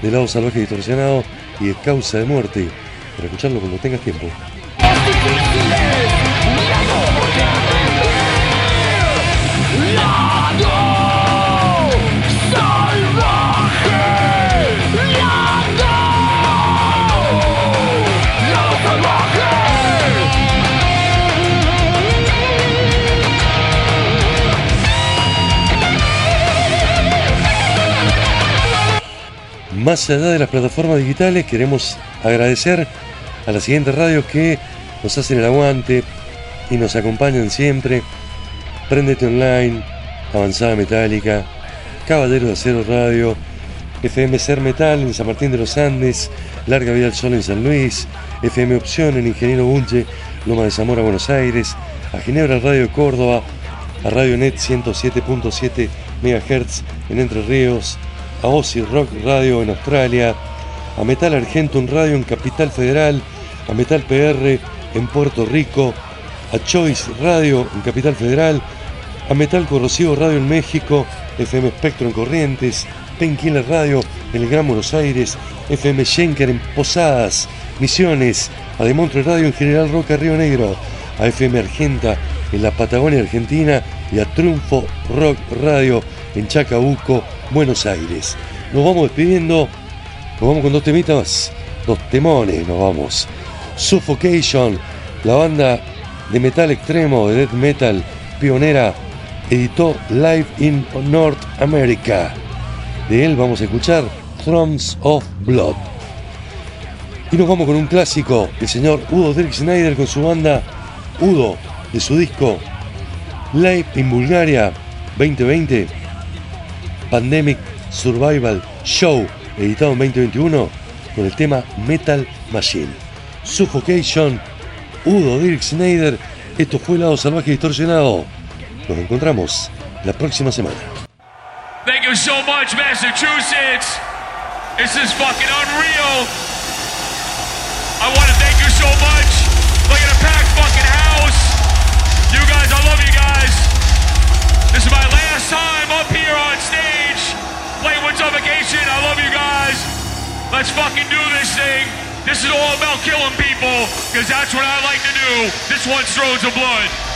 de Lado Salvaje Distorsionado y de Causa de Muerte para escucharlo cuando tengas tiempo. Más allá de las plataformas digitales, queremos agradecer a las siguientes radios que nos hacen el aguante y nos acompañan siempre. Prendete Online, Avanzada Metálica, Caballero de Acero Radio, FM Ser Metal en San Martín de los Andes, Larga Vida al Sol en San Luis, FM Opción en Ingeniero Bunche, Loma de Zamora, Buenos Aires, a Ginebra Radio Córdoba, a Radio Net 107.7 MHz en Entre Ríos, a Ozzy Rock Radio en Australia, a Metal Argentum Radio en Capital Federal, a Metal PR en Puerto Rico, a Choice Radio en Capital Federal, a Metal Corrosivo Radio en México, FM Spectro en Corrientes, Painkiller Radio en el Gran Buenos Aires, FM Schenker en Posadas, Misiones, a Demontre Radio en General Roca Río Negro, a FM Argenta en la Patagonia Argentina y a Triunfo Rock Radio en Chacabuco, Buenos Aires. Nos vamos despidiendo, nos vamos con dos temitas, dos temones, nos vamos. Suffocation, la banda de metal extremo, de death metal pionera, editó Live in North America. De él vamos a escuchar Drums of Blood. Y nos vamos con un clásico, el señor Udo Dirk Snyder con su banda Udo, de su disco Live in Bulgaria 2020, Pandemic Survival Show, editado en 2021, con el tema Metal Machine. Suffocation, Udo Dirk Snyder, esto fue Lado Salvaje Distorsionado. Nos encontramos la próxima semana. Thank you so much, Massachusetts. This is fucking unreal. I want to thank you so much. Look at a packed fucking house. You guys, I love you guys. This is my last time up here on. With Suffocation. I love you guys. Let's fucking do this thing. This is all about killing people, because that's what I like to do. This one's Thrones of Blood.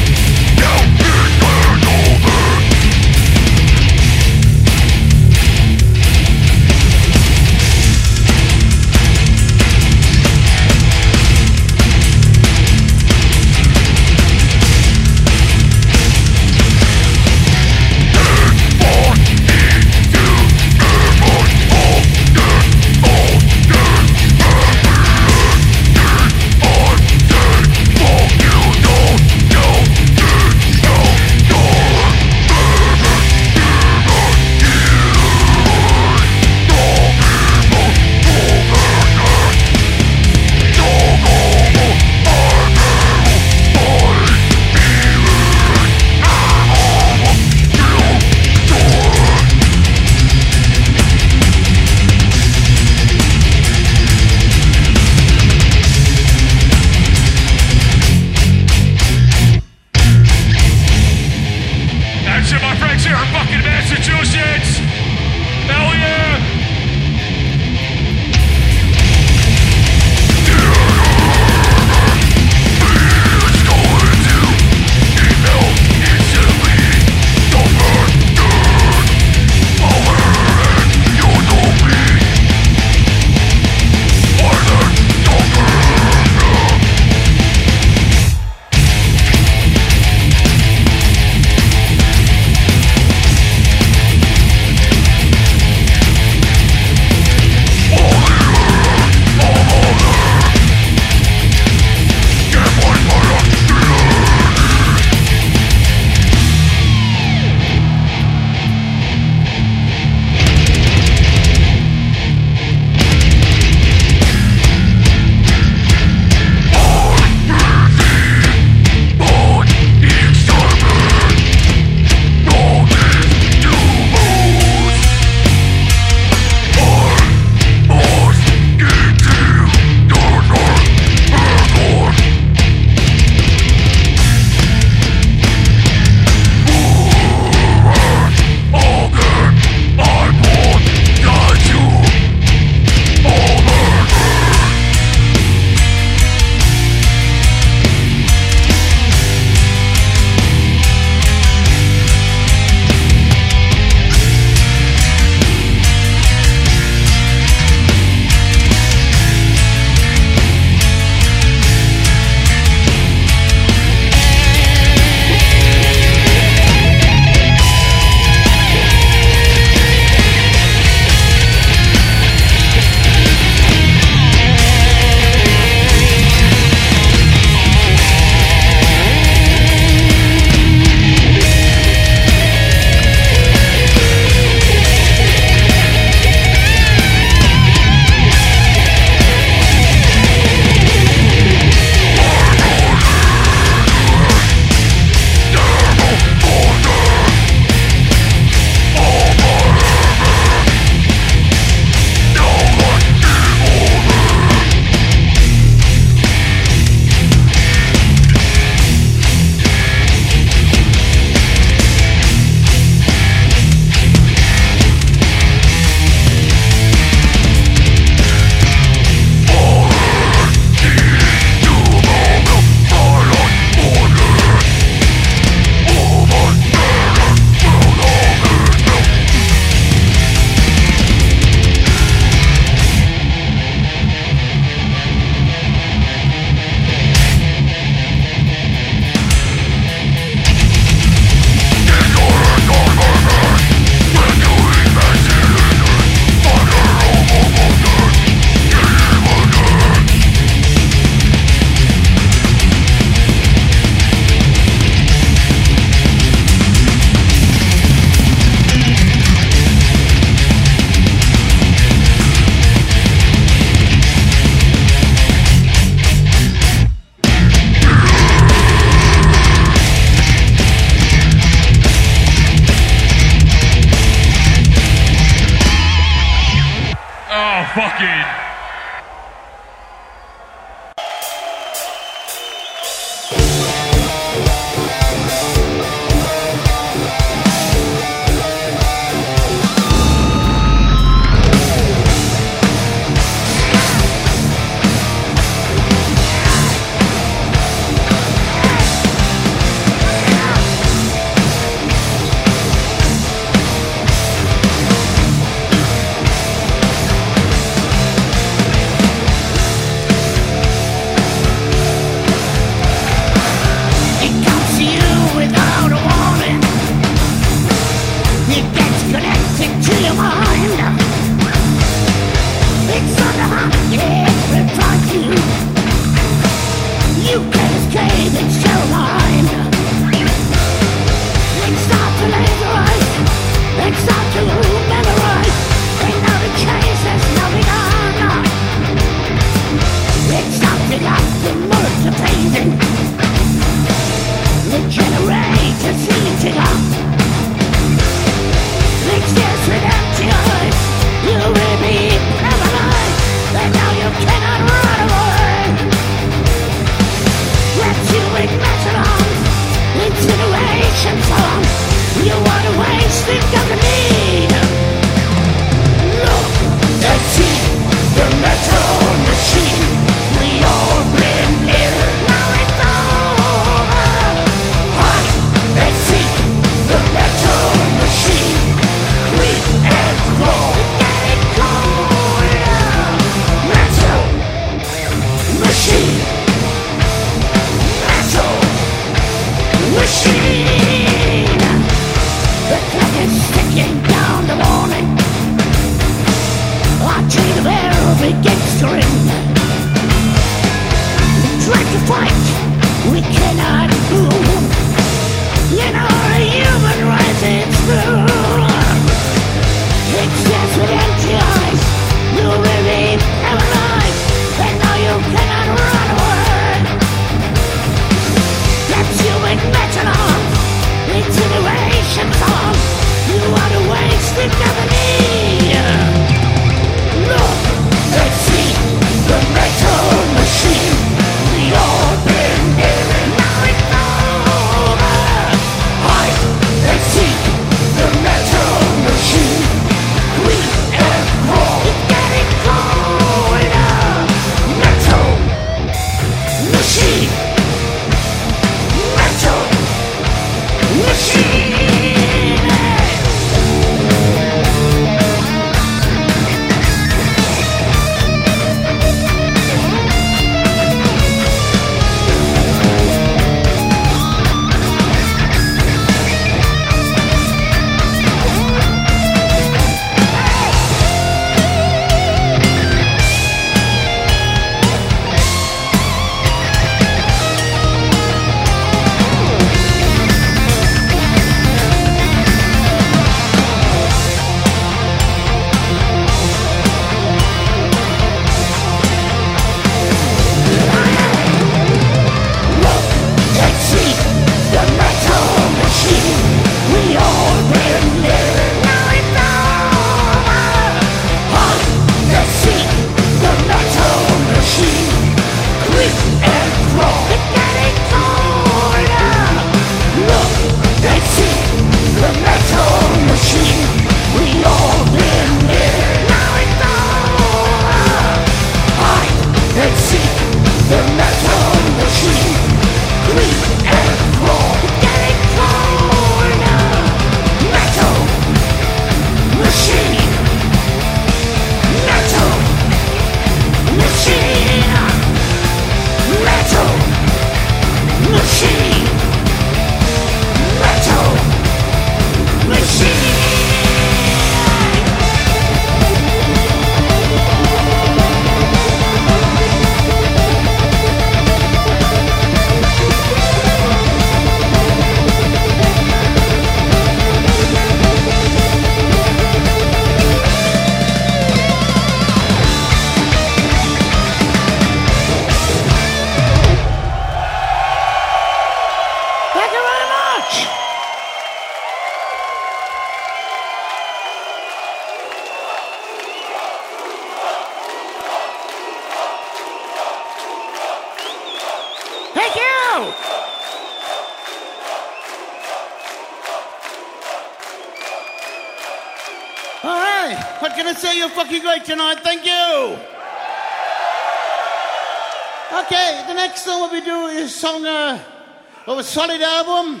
Solid album.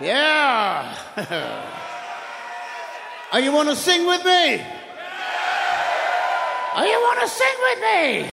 Yeah. [LAUGHS] Are you want to sing with me? Are you want to sing with me?